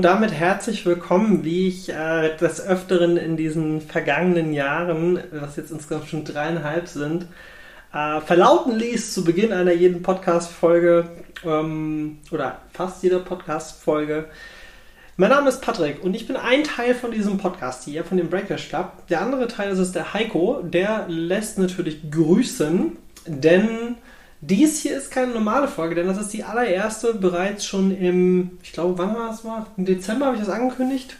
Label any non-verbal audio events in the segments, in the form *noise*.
und damit herzlich willkommen, wie ich äh, des Öfteren in diesen vergangenen Jahren, was jetzt insgesamt schon dreieinhalb sind, äh, verlauten ließ zu Beginn einer jeden Podcast-Folge ähm, oder fast jeder Podcast-Folge. Mein Name ist Patrick und ich bin ein Teil von diesem Podcast hier, von dem Breakers Club. Der andere Teil ist es der Heiko, der lässt natürlich grüßen, denn dies hier ist keine normale Folge, denn das ist die allererste bereits schon im, ich glaube, wann war das mal? Im Dezember habe ich das angekündigt.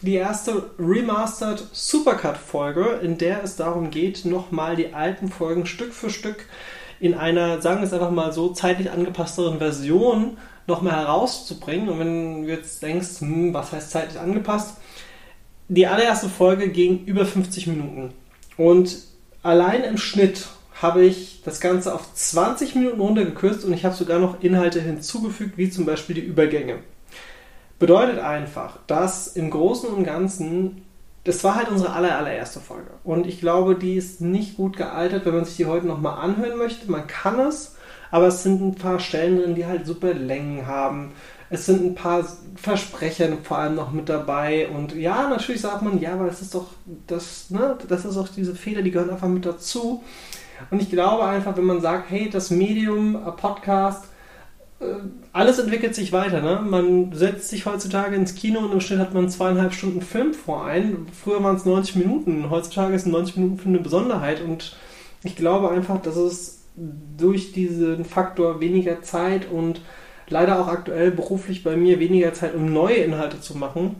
Die erste Remastered Supercut-Folge, in der es darum geht, nochmal die alten Folgen Stück für Stück in einer, sagen wir es einfach mal so, zeitlich angepassteren Version nochmal herauszubringen. Und wenn du jetzt denkst, hm, was heißt zeitlich angepasst? Die allererste Folge ging über 50 Minuten. Und allein im Schnitt habe ich das Ganze auf 20 Minuten runtergekürzt und ich habe sogar noch Inhalte hinzugefügt, wie zum Beispiel die Übergänge. Bedeutet einfach, dass im Großen und Ganzen, das war halt unsere aller, allererste Folge. Und ich glaube, die ist nicht gut gealtert, wenn man sich die heute nochmal anhören möchte. Man kann es, aber es sind ein paar Stellen drin, die halt super Längen haben. Es sind ein paar Versprecher vor allem noch mit dabei. Und ja, natürlich sagt man, ja, aber das ist doch, das, ne, das ist doch diese Fehler, die gehören einfach mit dazu. Und ich glaube einfach, wenn man sagt, hey, das Medium, äh, Podcast, äh, alles entwickelt sich weiter. Ne? Man setzt sich heutzutage ins Kino und im Schnitt hat man zweieinhalb Stunden Film vor ein. Früher waren es 90 Minuten. Heutzutage ist 90 Minuten Film eine Besonderheit. Und ich glaube einfach, dass es durch diesen Faktor weniger Zeit und leider auch aktuell beruflich bei mir weniger Zeit, um neue Inhalte zu machen,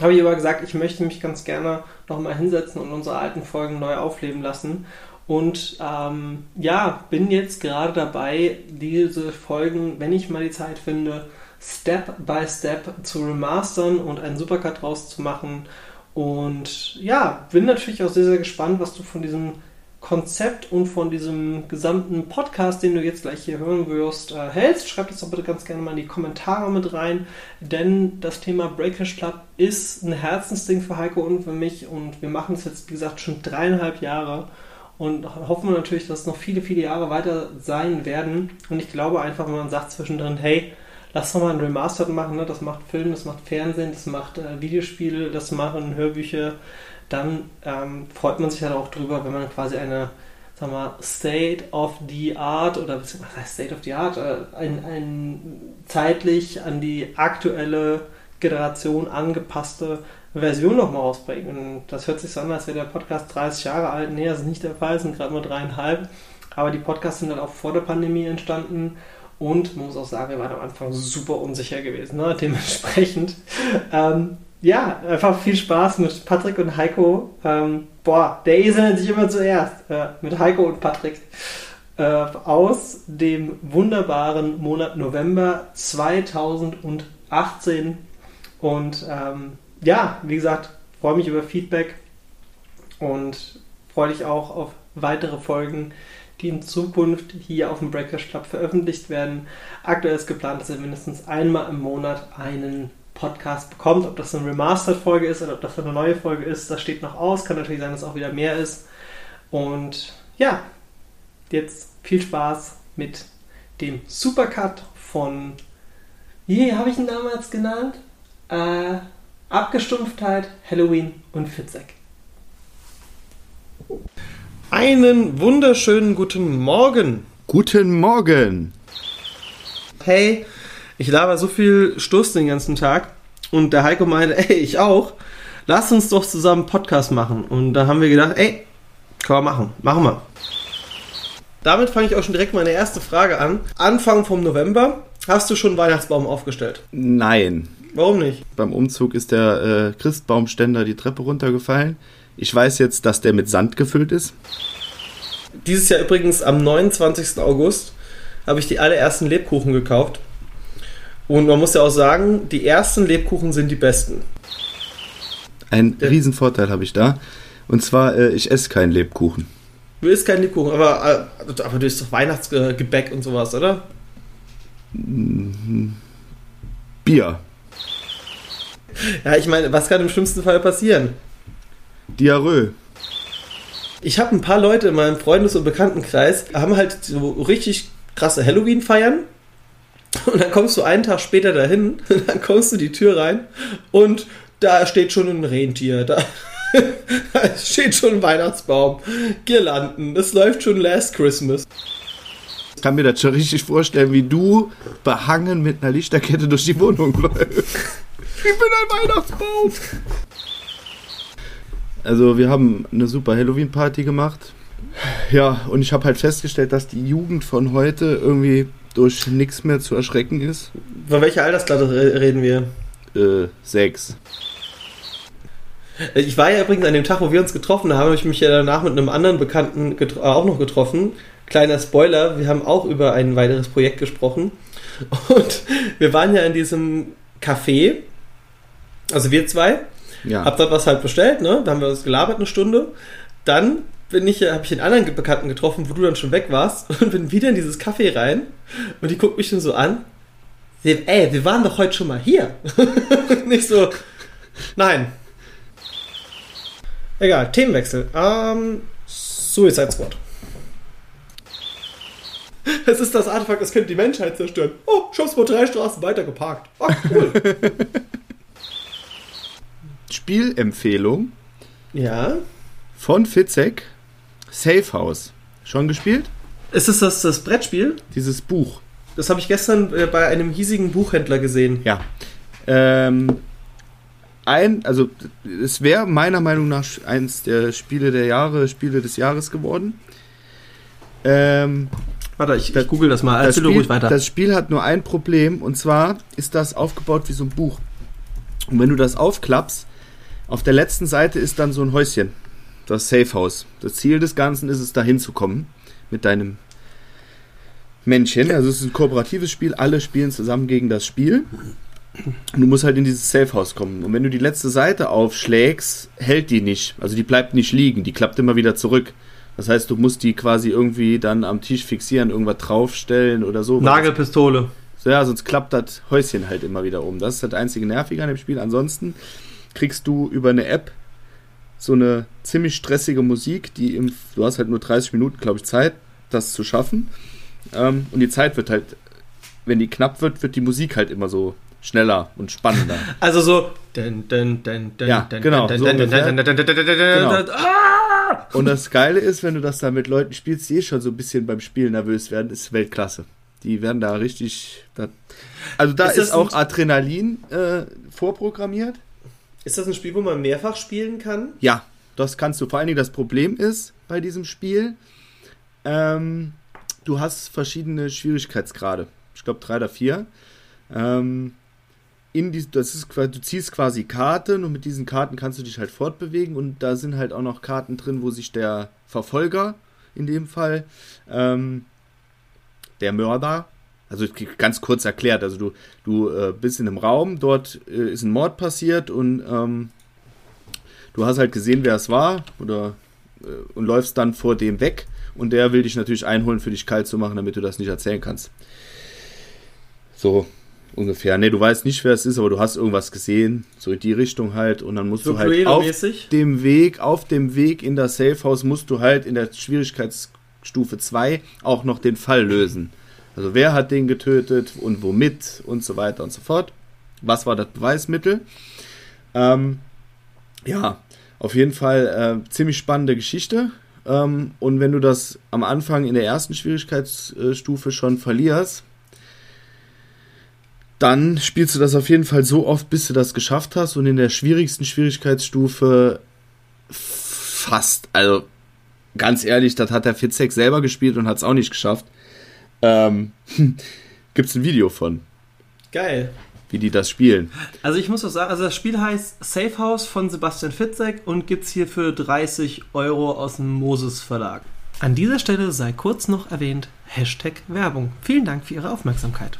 habe ich aber gesagt, ich möchte mich ganz gerne nochmal hinsetzen und unsere alten Folgen neu aufleben lassen. Und ähm, ja, bin jetzt gerade dabei, diese Folgen, wenn ich mal die Zeit finde, Step by Step zu remastern und einen Supercut draus zu machen. Und ja, bin natürlich auch sehr, sehr gespannt, was du von diesem Konzept und von diesem gesamten Podcast, den du jetzt gleich hier hören wirst, äh, hältst. Schreib das doch bitte ganz gerne mal in die Kommentare mit rein, denn das Thema Breakers Club ist ein Herzensding für Heiko und für mich und wir machen es jetzt, wie gesagt, schon dreieinhalb Jahre und hoffen wir natürlich, dass es noch viele, viele Jahre weiter sein werden. Und ich glaube einfach, wenn man sagt zwischendrin, hey, lass doch mal ein Remastered machen, ne? das macht Film, das macht Fernsehen, das macht äh, Videospiele, das machen Hörbücher, dann ähm, freut man sich halt auch drüber, wenn man quasi eine sag mal, State of the Art oder was heißt State of the Art, äh, ein, ein zeitlich an die aktuelle Generation angepasste Version nochmal rausbringen. Und das hört sich so an, als wäre der Podcast 30 Jahre alt. Nee, das ist nicht der Fall, es sind gerade mal dreieinhalb. Aber die Podcasts sind dann auch vor der Pandemie entstanden. Und man muss auch sagen, wir waren am Anfang super unsicher gewesen. Ne? Dementsprechend, *laughs* ähm, ja, einfach viel Spaß mit Patrick und Heiko. Ähm, boah, der Esel nennt sich immer zuerst. Äh, mit Heiko und Patrick. Äh, aus dem wunderbaren Monat November 2018. Und ähm, ja, wie gesagt, freue mich über Feedback und freue dich auch auf weitere Folgen, die in Zukunft hier auf dem Breakers Club veröffentlicht werden. Aktuell ist geplant, dass ihr mindestens einmal im Monat einen Podcast bekommt. Ob das eine Remastered-Folge ist oder ob das eine neue Folge ist, das steht noch aus. Kann natürlich sein, dass auch wieder mehr ist. Und ja, jetzt viel Spaß mit dem Supercut von, wie habe ich ihn damals genannt? Äh, Abgestumpftheit, Halloween und Fitzek. Einen wunderschönen guten Morgen. Guten Morgen. Hey, ich laber so viel Stoß den ganzen Tag und der Heiko meinte, *laughs* ey, ich auch. Lass uns doch zusammen einen Podcast machen. Und da haben wir gedacht, ey, können wir machen. Machen wir. Damit fange ich auch schon direkt meine erste Frage an. Anfang vom November. Hast du schon einen Weihnachtsbaum aufgestellt? Nein. Warum nicht? Beim Umzug ist der äh, Christbaumständer die Treppe runtergefallen. Ich weiß jetzt, dass der mit Sand gefüllt ist. Dieses Jahr übrigens am 29. August habe ich die allerersten Lebkuchen gekauft. Und man muss ja auch sagen, die ersten Lebkuchen sind die besten. Ein ja. Riesenvorteil habe ich da. Und zwar, äh, ich esse keinen Lebkuchen. Du isst keinen Lebkuchen, aber, äh, aber du isst doch Weihnachtsgebäck und sowas, oder? Bier. Ja, ich meine, was kann im schlimmsten Fall passieren? Diarrhoe. Ich habe ein paar Leute in meinem Freundes- und Bekanntenkreis, haben halt so richtig krasse Halloween-Feiern. Und dann kommst du einen Tag später dahin, *laughs* und dann kommst du die Tür rein und da steht schon ein Rentier, da, *laughs* da steht schon ein Weihnachtsbaum, Girlanden, es läuft schon Last Christmas. Ich kann mir das schon richtig vorstellen, wie du behangen mit einer Lichterkette durch die Wohnung *laughs* läufst. Ich bin ein Weihnachtsbaum. Also wir haben eine super Halloween-Party gemacht. Ja, und ich habe halt festgestellt, dass die Jugend von heute irgendwie durch nichts mehr zu erschrecken ist. Von welcher Altersklasse re- reden wir? Äh, sechs. Ich war ja übrigens an dem Tag, wo wir uns getroffen haben, habe ich mich ja danach mit einem anderen Bekannten äh, auch noch getroffen. Kleiner Spoiler, wir haben auch über ein weiteres Projekt gesprochen. Und *laughs* wir waren ja in diesem Café, also wir zwei, Ja. hab dort was halt bestellt, ne? Da haben wir uns gelabert eine Stunde. Dann bin ich, habe ich einen anderen Bekannten getroffen, wo du dann schon weg warst *laughs* und bin wieder in dieses Café rein und die guckt mich schon so an. Sie, ey, wir waren doch heute schon mal hier. *laughs* Nicht so, nein. Egal, Themenwechsel. Ähm, Suicide Squad. *laughs* Es ist das Artefakt, das könnte die Menschheit zerstören. Oh, ich hab's mal drei Straßen weiter geparkt. Ach, cool. Spielempfehlung ja. von Fitzek. Safe House. Schon gespielt? Ist es das, das Brettspiel? Dieses Buch. Das habe ich gestern äh, bei einem hiesigen Buchhändler gesehen. Ja. Ähm, ein, also es wäre meiner Meinung nach eins der Spiele der Jahre, Spiele des Jahres geworden. Ähm, Warte, ich, Das- ich google das mal. das, Spiel, ruhig weiter. das Spiel hat nur ein Problem und zwar ist das aufgebaut wie so ein Buch. Und wenn du das aufklappst, auf der letzten Seite ist dann so ein Häuschen, das Safe House. Das Ziel des Ganzen ist es, da hinzukommen mit deinem Männchen. Also es ist ein kooperatives Spiel, alle spielen zusammen gegen das Spiel. Und du musst halt in dieses Safe House kommen. Und wenn du die letzte Seite aufschlägst, hält die nicht. Also die bleibt nicht liegen, die klappt immer wieder zurück. Das heißt, du musst die quasi irgendwie dann am Tisch fixieren, irgendwas draufstellen oder so. Nagelpistole. So, ja, sonst klappt das Häuschen halt immer wieder um. Das ist das einzige Nervige an dem Spiel. Ansonsten kriegst du über eine App so eine ziemlich stressige Musik, die im, du hast halt nur 30 Minuten, glaube ich, Zeit, das zu schaffen. Ähm, und die Zeit wird halt, wenn die knapp wird, wird die Musik halt immer so schneller und spannender. Also so. Ja, genau, so Genau. ah! Und das Geile ist, wenn du das da mit Leuten spielst, die eh schon so ein bisschen beim Spielen nervös werden, ist Weltklasse. Die werden da richtig. Da, also da Ist ist, auch Adrenalin äh, vorprogrammiert. Ist das ein Spiel, wo man mehrfach spielen kann? Ja, das kannst du. Vor allen Dingen das Problem ist bei diesem Spiel, ähm, du hast verschiedene Schwierigkeitsgrade. Ich glaube drei oder vier. Ähm, in die, das ist, du ziehst quasi Karten und mit diesen Karten kannst du dich halt fortbewegen und da sind halt auch noch Karten drin, wo sich der Verfolger in dem Fall, ähm, der Mörder, also ganz kurz erklärt, also du, du äh, bist in einem Raum, dort äh, ist ein Mord passiert und ähm, du hast halt gesehen, wer es war oder äh, und läufst dann vor dem weg und der will dich natürlich einholen, für dich kalt zu machen, damit du das nicht erzählen kannst. So ungefähr. Ne, du weißt nicht, wer es ist, aber du hast irgendwas gesehen, so in die Richtung halt und dann musst So du halt auf dem Weg, auf dem Weg in das Safehouse musst du halt in der Schwierigkeitsstufe 2 auch noch den Fall lösen. Also wer hat den getötet und womit und so weiter und so fort. Was war das Beweismittel? Ähm, ja, auf jeden Fall äh, ziemlich spannende Geschichte. Ähm, und wenn du das am Anfang in der ersten Schwierigkeitsstufe schon verlierst, dann spielst du das auf jeden Fall so oft, bis du das geschafft hast. Und in der schwierigsten Schwierigkeitsstufe fast. Also ganz ehrlich, das hat der Fitzek selber gespielt und hat es auch nicht geschafft. Ähm, *laughs* Gibt es ein Video von, Geil. wie die das spielen. Also ich muss doch sagen, also das Spiel heißt Safe House von Sebastian Fitzek und gibt's hier für 30 Euro aus dem Moses Verlag. An dieser Stelle sei kurz noch erwähnt, Hashtag Werbung. Vielen Dank für Ihre Aufmerksamkeit.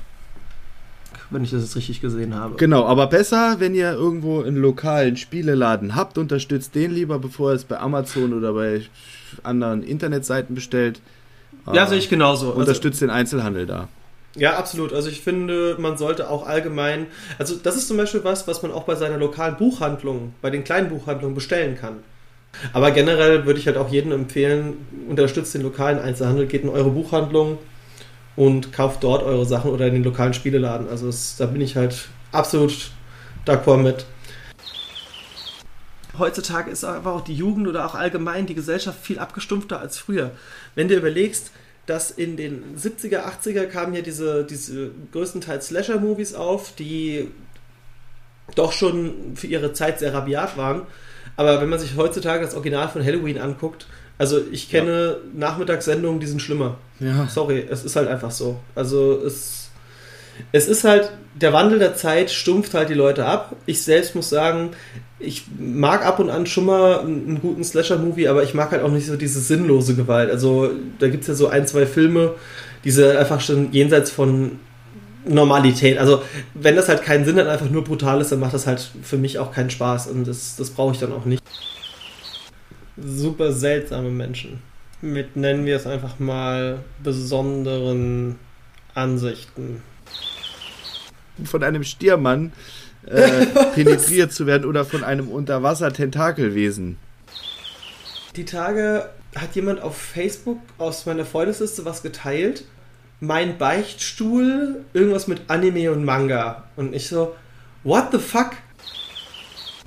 Wenn ich das jetzt richtig gesehen habe. Genau, aber besser, wenn ihr irgendwo einen lokalen Spieleladen habt, unterstützt den lieber, bevor ihr es bei Amazon oder bei anderen Internetseiten bestellt. Ja, sehe ich genauso. Also, Unterstützt den Einzelhandel da. ja, absolut. Also ich finde, man sollte auch allgemein, also das ist zum Beispiel was, was man auch bei seiner lokalen Buchhandlung, bei den kleinen Buchhandlungen bestellen kann. Aber generell würde ich halt auch jedem empfehlen, unterstützt den lokalen Einzelhandel, geht in eure Buchhandlung und kauft dort eure Sachen oder in den lokalen Spieleladen. Also das, da bin ich halt absolut d'accord mit. Heutzutage ist aber auch die Jugend oder auch allgemein die Gesellschaft viel abgestumpfter als früher. Wenn du überlegst, dass in den 70er, 80er kamen ja diese, diese größtenteils Slasher-Movies auf, die doch schon für ihre Zeit sehr rabiat waren. Aber wenn man sich heutzutage das Original von Halloween anguckt, also ich kenne ja. Nachmittagssendungen, die sind schlimmer. Ja. Sorry, es ist halt einfach so. Also es, es ist halt, der Wandel der Zeit stumpft halt die Leute ab. Ich selbst muss sagen, ich mag ab und an schon mal einen guten Slasher-Movie, aber ich mag halt auch nicht so diese sinnlose Gewalt. Also da gibt es ja so ein, zwei Filme, diese einfach schon jenseits von Normalität. Also wenn das halt keinen Sinn hat, einfach nur brutal ist, dann macht das halt für mich auch keinen Spaß und das, das brauche ich dann auch nicht. Super seltsame Menschen. Mit, nennen wir es einfach mal, besonderen Ansichten. Von einem Stiermann äh, *laughs* penetriert zu werden oder von einem Unterwasser-Tentakelwesen. Die Tage hat jemand auf Facebook aus meiner Freundesliste was geteilt. Mein Beichtstuhl, irgendwas mit Anime und Manga. Und ich so, what the fuck?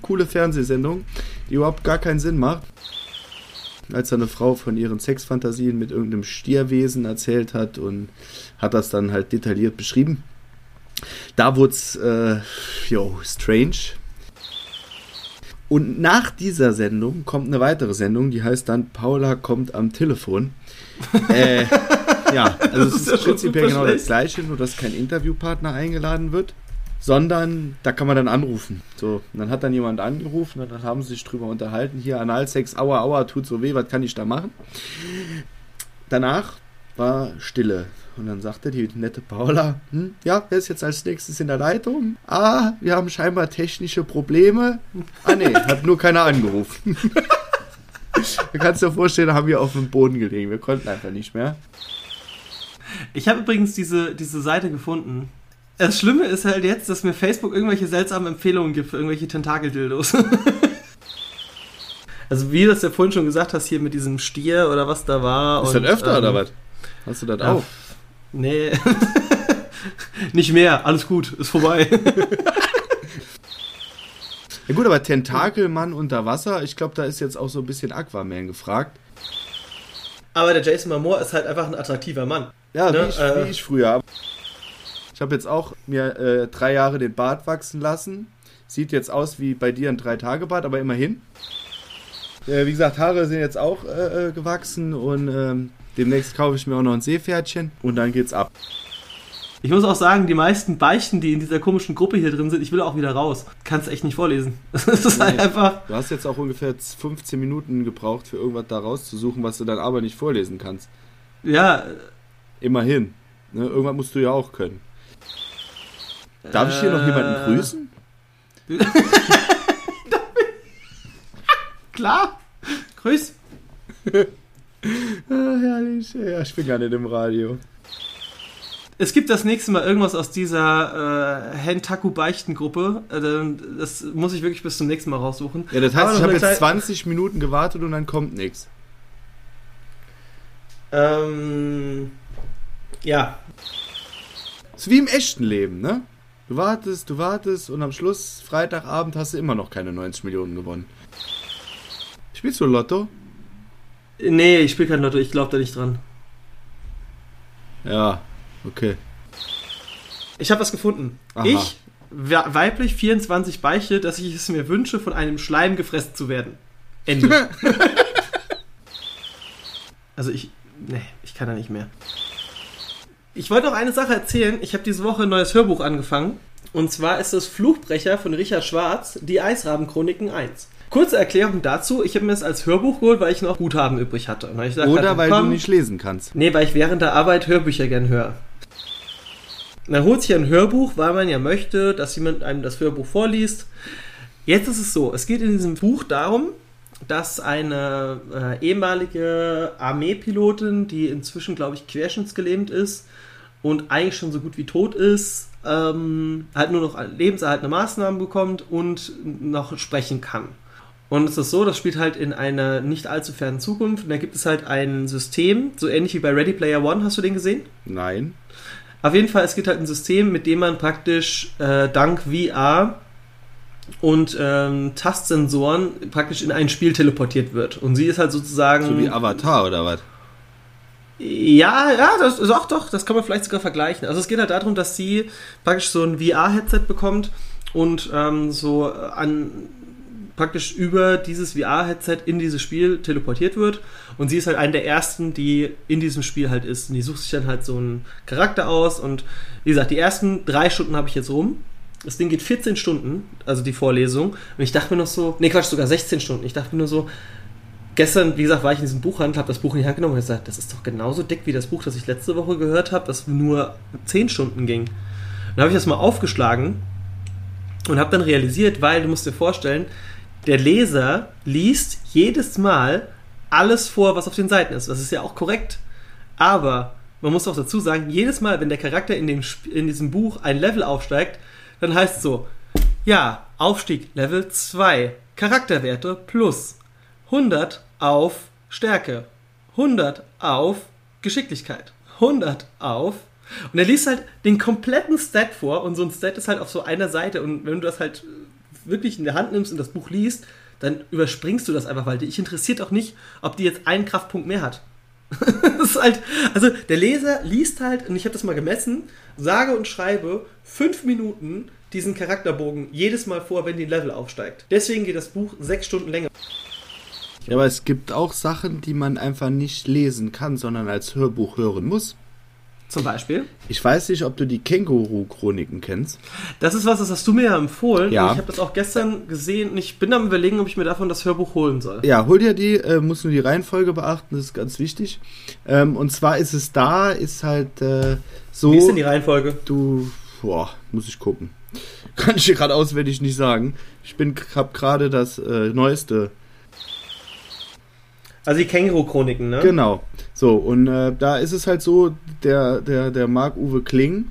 Coole Fernsehsendung, die überhaupt gar keinen Sinn macht. Als eine Frau von ihren Sexfantasien mit irgendeinem Stierwesen erzählt hat und hat das dann halt detailliert beschrieben. Da wurde es, äh, yo, strange. Und nach dieser Sendung kommt eine weitere Sendung, die heißt dann Paula kommt am Telefon. *laughs* äh, ja, also es ist, ist prinzipiell genau schlecht. das gleiche, nur dass kein Interviewpartner eingeladen wird, sondern da kann man dann anrufen. So, dann hat dann jemand angerufen und dann haben sie sich drüber unterhalten. Hier Analsex, aua, aua, tut so weh, was kann ich da machen? Danach war Stille. Und dann sagte die nette Paula, hm, ja, wer ist jetzt als nächstes in der Leitung? Ah, wir haben scheinbar technische Probleme. Ah nee, *laughs* hat nur keiner angerufen. du kannst dir vorstellen, haben wir auf dem Boden gelegen. Wir konnten einfach nicht mehr. Ich habe übrigens diese, diese Seite gefunden. Das Schlimme ist halt jetzt, dass mir Facebook irgendwelche seltsamen Empfehlungen gibt für irgendwelche Tentakeldildos. *laughs* also wie du das ja vorhin schon gesagt hast, hier mit diesem Stier oder was da war. Ist und, das öfter ähm, oder was? Hast du das ja, auch? Nee. *laughs* Nicht mehr, alles gut, ist vorbei. *laughs* ja gut, aber Tentakelmann unter Wasser, ich glaube, da ist jetzt auch so ein bisschen Aquaman gefragt. Aber der Jason Momoa ist halt einfach ein attraktiver Mann. Ja, ne? wie, ich, äh, wie ich früher. Ich habe jetzt auch mir äh, drei Jahre den Bart wachsen lassen. Sieht jetzt aus wie bei dir ein Drei-Tage-Bart, aber immerhin. Äh, wie gesagt, Haare sind jetzt auch äh, äh, gewachsen und ähm, Demnächst kaufe ich mir auch noch ein Seepferdchen und dann geht's ab. Ich muss auch sagen, die meisten Beichten, die in dieser komischen Gruppe hier drin sind, ich will auch wieder raus. Kannst echt nicht vorlesen. *laughs* Das ist halt einfach. Du hast jetzt auch ungefähr 15 Minuten gebraucht, für irgendwas da rauszusuchen, was du dann aber nicht vorlesen kannst. Ja. Immerhin. Ne? Irgendwas musst du ja auch können. Darf ich hier noch jemanden äh. grüßen? *laughs* Klar. Grüß. *laughs* ah, herrlich. Ja, ich bin gar nicht im Radio. Es gibt das nächste Mal irgendwas aus dieser äh, Hentaku-Beichtengruppe. Äh, das muss ich wirklich bis zum nächsten Mal raussuchen. Ja, das heißt, ich habe jetzt 20 Minuten gewartet und dann kommt nichts. Ähm, ja. ist wie im echten Leben, ne? Du wartest, du wartest und am Schluss, Freitagabend, hast du immer noch keine 90 Millionen gewonnen. Spielst du Lotto? Nee, ich spiele kein Lotto, ich glaube da nicht dran. Ja, okay. Ich habe was gefunden. Aha. Ich, weiblich 24 Beiche, dass ich es mir wünsche, von einem Schleim gefressen zu werden. Ende. *laughs* also ich, nee, ich kann da nicht mehr. Ich wollte noch eine Sache erzählen. Ich habe diese Woche ein neues Hörbuch angefangen. Und zwar ist das Fluchbrecher von Richard Schwarz, die Eisrabenchroniken 1. Kurze Erklärung dazu, ich habe mir das als Hörbuch geholt, weil ich noch Guthaben übrig hatte. Gesagt, Oder weil komm, du nicht lesen kannst. Nee, weil ich während der Arbeit Hörbücher gern höre. Man holt sich ein Hörbuch, weil man ja möchte, dass jemand einem das Hörbuch vorliest. Jetzt ist es so, es geht in diesem Buch darum, dass eine äh, ehemalige Armeepilotin, die inzwischen, glaube ich, querschnittsgelähmt ist und eigentlich schon so gut wie tot ist, ähm, halt nur noch lebenserhaltende Maßnahmen bekommt und noch sprechen kann. Und es ist so, das spielt halt in einer nicht allzu fernen Zukunft. Und da gibt es halt ein System, so ähnlich wie bei Ready Player One. Hast du den gesehen? Nein. Auf jeden Fall, es gibt halt ein System, mit dem man praktisch äh, dank VR und ähm, Tastsensoren praktisch in ein Spiel teleportiert wird. Und sie ist halt sozusagen. So wie Avatar oder was? Ja, ja, das doch, doch, das kann man vielleicht sogar vergleichen. Also es geht halt darum, dass sie praktisch so ein VR-Headset bekommt und ähm, so an praktisch über dieses VR-Headset in dieses Spiel teleportiert wird. Und sie ist halt eine der ersten, die in diesem Spiel halt ist. Und die sucht sich dann halt so einen Charakter aus. Und wie gesagt, die ersten drei Stunden habe ich jetzt rum. Das Ding geht 14 Stunden, also die Vorlesung. Und ich dachte mir noch so, nee, Quatsch, sogar 16 Stunden. Ich dachte mir nur so, gestern, wie gesagt, war ich in diesem Buchhandel, habe das Buch in die Hand genommen und gesagt, das ist doch genauso dick wie das Buch, das ich letzte Woche gehört habe, das nur 10 Stunden ging. Dann habe ich das mal aufgeschlagen und habe dann realisiert, weil du musst dir vorstellen, der Leser liest jedes Mal alles vor, was auf den Seiten ist. Das ist ja auch korrekt. Aber man muss auch dazu sagen, jedes Mal, wenn der Charakter in, dem, in diesem Buch ein Level aufsteigt, dann heißt es so, ja, Aufstieg Level 2, Charakterwerte plus 100 auf Stärke, 100 auf Geschicklichkeit, 100 auf und er liest halt den kompletten Stat vor und so ein Stat ist halt auf so einer Seite und wenn du das halt wirklich in der Hand nimmst und das Buch liest, dann überspringst du das einfach, weil dich interessiert auch nicht, ob die jetzt einen Kraftpunkt mehr hat. *laughs* das ist halt, also der Leser liest halt, und ich habe das mal gemessen, sage und schreibe fünf Minuten diesen Charakterbogen jedes Mal vor, wenn die Level aufsteigt. Deswegen geht das Buch sechs Stunden länger. Ja, aber es gibt auch Sachen, die man einfach nicht lesen kann, sondern als Hörbuch hören muss. Zum Beispiel? Ich weiß nicht, ob du die Känguru-Chroniken kennst. Das ist was, das hast du mir ja empfohlen. Ja. Ich habe das auch gestern gesehen und ich bin am überlegen, ob ich mir davon das Hörbuch holen soll. Ja, hol dir die, äh, musst nur die Reihenfolge beachten, das ist ganz wichtig. Ähm, und zwar ist es da, ist halt äh, so. Wie ist denn die Reihenfolge? Du, boah, muss ich gucken. *laughs* Kann ich dir gerade auswendig nicht sagen. Ich bin, hab gerade das äh, neueste. Also die Känguru-Chroniken, ne? Genau. So, und äh, da ist es halt so, der, der, der Marc-Uwe Kling,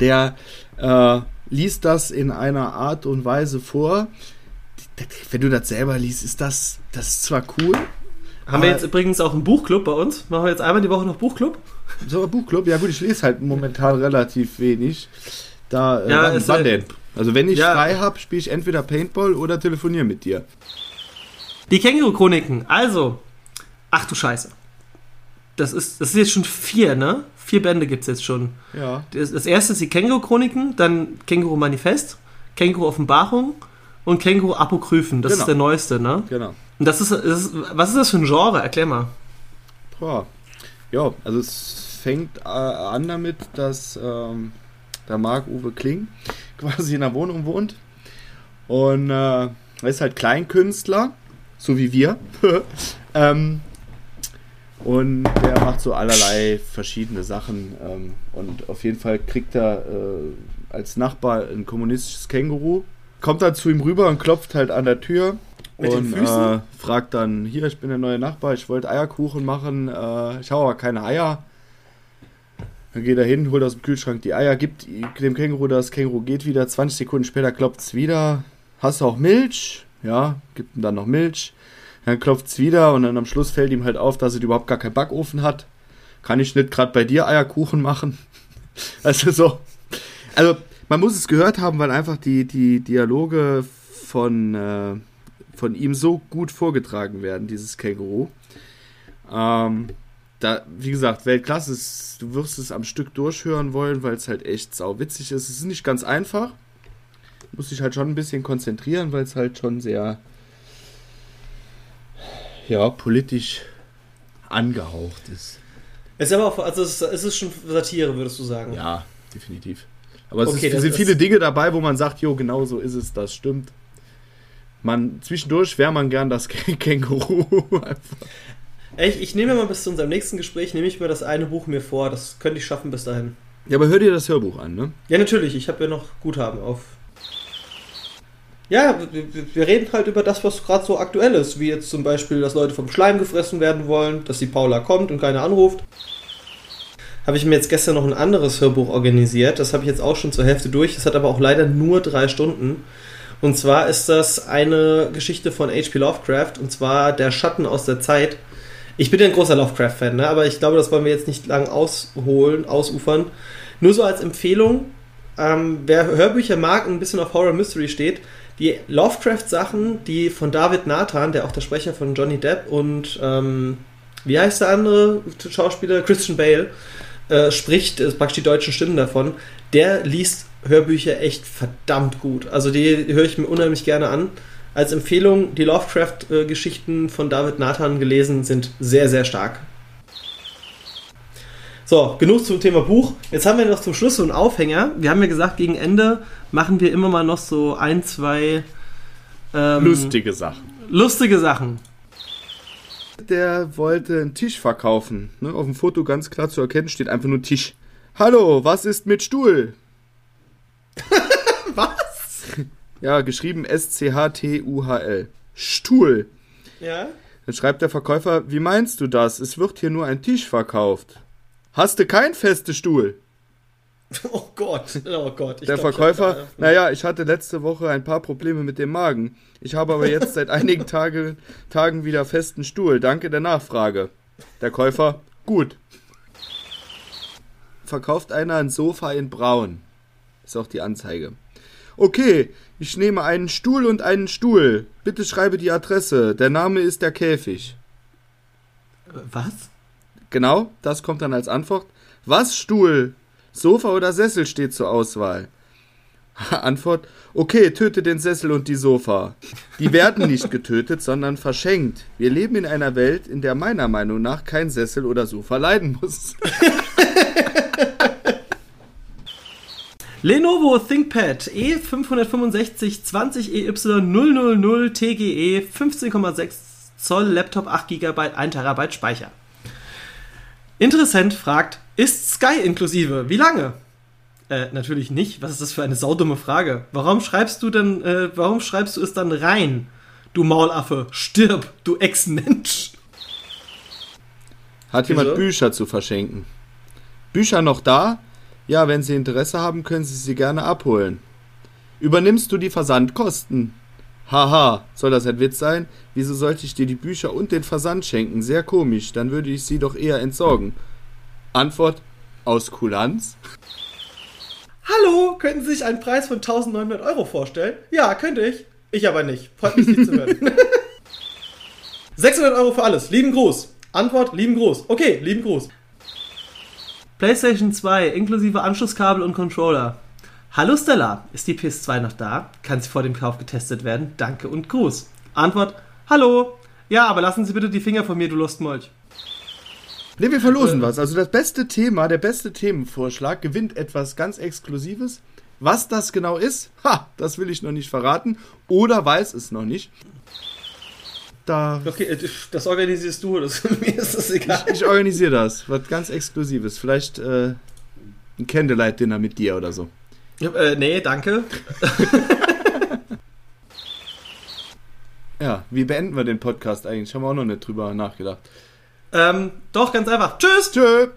der äh, liest das in einer Art und Weise vor. Wenn du das selber liest, ist das, das ist zwar cool. Haben wir jetzt übrigens auch einen Buchclub bei uns? Machen wir jetzt einmal die Woche noch Buchclub? So, Buchclub, ja gut, ich lese halt momentan relativ wenig. Da, äh, Ja, wann, wann halt- denn? Also wenn ich Ja. frei habe, spiele ich entweder Paintball oder telefoniere mit dir. Die Känguru-Chroniken. Also, ach du Scheiße. Das ist, das ist jetzt schon vier, ne? Vier Bände gibt es jetzt schon. Ja. Das, das erste ist die Känguru-Chroniken, dann Känguru-Manifest, Känguru-Offenbarung und Känguru-Apokryphen. Das Genau. ist der neueste, ne? Genau. Und das ist, das ist, was ist das für ein Genre? Erklär mal. Boah. Ja, also es fängt äh, an damit, dass ähm, der Marc-Uwe Kling *laughs* quasi in der Wohnung wohnt. Und äh, er ist halt Kleinkünstler, so wie wir. *laughs* ähm, und der macht so allerlei verschiedene Sachen. Ähm, und auf jeden Fall kriegt er äh, als Nachbar ein kommunistisches Känguru. Kommt dann zu ihm rüber und klopft halt an der Tür. Mit den und Füßen? Äh, fragt dann, hier, ich bin der neue Nachbar, ich wollte Eierkuchen machen, äh, ich habe aber keine Eier. Dann geht er hin, holt aus dem Kühlschrank die Eier, gibt dem Känguru das, Känguru geht wieder, 20 Sekunden später klopft es wieder. Hast du auch Milch? Ja, gibt ihm dann noch Milch. Dann klopft es wieder und dann am Schluss fällt ihm halt auf, dass er überhaupt gar keinen Backofen hat. Kann ich nicht gerade bei dir Eierkuchen machen? *laughs* Also so. Also man muss es gehört haben, weil einfach die, die Dialoge von, äh, von ihm so gut vorgetragen werden, dieses Känguru. Ähm, da, wie gesagt, Weltklasse ist, du wirst es am Stück durchhören wollen, weil es halt echt sau witzig ist. Es ist nicht ganz einfach. Muss dich halt schon ein bisschen konzentrieren, weil es halt schon sehr ja, politisch angehaucht ist. Es ist aber auch, also es ist, schon Satire, würdest du sagen. Ja, definitiv. Aber es Okay, ist, sind viele Dinge dabei, wo man sagt, jo, genau so ist es, das stimmt. Man, zwischendurch wäre man gern das *laughs* Känguru. Ich, ich nehme mal bis zu unserem nächsten Gespräch, nehme ich mir das eine Buch mir vor. Das könnte ich schaffen bis dahin. ja, aber hör dir das Hörbuch an, ne? Ja, natürlich. Ich habe ja noch Guthaben auf. Ja, wir, reden halt über das, was gerade so aktuell ist. Wie jetzt zum Beispiel, dass Leute vom Schleim gefressen werden wollen, dass die Paula kommt und keiner anruft. Habe ich mir jetzt gestern noch ein anderes Hörbuch organisiert. Das habe ich jetzt auch schon zur Hälfte durch. Das hat aber auch leider nur drei Stunden. Und zwar ist das eine Geschichte von H.P. Lovecraft, und zwar Der Schatten aus der Zeit. Ich bin ja ein großer Lovecraft-Fan, ne? aber ich glaube, das wollen wir jetzt nicht lang ausholen, ausufern. Nur so als Empfehlung, ähm, wer Hörbücher mag und ein bisschen auf Horror Mystery steht, die Lovecraft-Sachen, die von David Nathan, der auch der Sprecher von Johnny Depp und ähm, wie heißt der andere Schauspieler? Christian Bale, äh, spricht, ist praktisch die deutschen Stimmen davon, der liest Hörbücher echt verdammt gut. Also die höre ich mir unheimlich gerne an. Als Empfehlung, die Lovecraft-Geschichten von David Nathan gelesen sind sehr, sehr stark. So, genug zum Thema Buch. Jetzt haben wir noch zum Schluss so einen Aufhänger. Wir haben ja gesagt, gegen Ende machen wir immer mal noch so ein, zwei ähm, lustige Sachen. Lustige Sachen. Der wollte einen Tisch verkaufen. Ne? Auf dem Foto ganz klar zu erkennen steht einfach nur Tisch. Hallo, was ist mit Stuhl? *laughs* was? Ja, geschrieben S-C-H-T-U-H-L. Stuhl. Ja? Dann schreibt der Verkäufer, wie meinst du das? Es wird hier nur ein Tisch verkauft. Hast du kein feste Stuhl? *laughs* Oh Gott, oh Gott. der glaub, Verkäufer, naja, ich hatte letzte Woche ein paar Probleme mit dem Magen. Ich habe aber jetzt seit einigen *laughs* Tage, Tagen wieder festen Stuhl. Danke der Nachfrage. Der Käufer, gut. Verkauft einer ein Sofa in Braun. Ist auch die Anzeige. Okay, ich nehme einen Stuhl und einen Stuhl. Bitte schreibe die Adresse. Der Name ist der Käfig. Was? Genau, das kommt dann als Antwort. Was Stuhl? Sofa oder Sessel steht zur Auswahl. *laughs* Antwort: Okay, töte den Sessel und die Sofa. Die werden nicht getötet, sondern verschenkt. Wir leben in einer Welt, in der meiner Meinung nach kein Sessel oder Sofa leiden muss. *laughs* Lenovo ThinkPad E565 20EY000 TGE 15,6 Zoll Laptop 8 GB 1 TB Speicher. Interessent fragt, ist Sky inklusive? Wie lange? Äh, natürlich nicht. Was ist das für eine saudumme Frage? Warum schreibst du denn, äh, warum schreibst du es dann rein? Du Maulaffe, stirb, du Ex-Mensch. Hat jemand Bücher zu verschenken? Bücher noch da? Ja, wenn Sie Interesse haben, können Sie sie gerne abholen. Übernimmst du die Versandkosten? Haha, soll das ein Witz sein? Wieso sollte ich dir die Bücher und den Versand schenken? Sehr komisch, dann würde ich sie doch eher entsorgen. Antwort aus Kulanz. Hallo, könnten Sie sich einen Preis von 1900 Euro vorstellen? Ja, könnte ich. Ich aber nicht. Freut mich, Sie zu hören. *laughs* 600 Euro für alles. Lieben Gruß. Antwort, lieben Gruß. Okay, lieben Gruß. PlayStation 2 inklusive Anschlusskabel und Controller. Hallo Stella, ist die PS2 noch da? Kann sie vor dem Kauf getestet werden? Danke und Gruß. Antwort: Hallo. Ja, aber lassen Sie bitte die Finger von mir, du Lustmolch. Ne, wir verlosen was. Also das beste Thema, der beste Themenvorschlag gewinnt etwas ganz Exklusives. Was das genau ist, ha, das will ich noch nicht verraten oder weiß es noch nicht da. Okay, äh, das organisierst du, das, *laughs* mir ist das egal. Ich, ich organisiere das, was ganz Exklusives. Vielleicht äh, ein Candlelight-Dinner mit dir oder so. Äh, nee, danke. *laughs* ja, wie beenden wir den Podcast eigentlich? Haben wir auch noch nicht drüber nachgedacht. Ähm, doch, ganz einfach. Tschüss! Tschüss!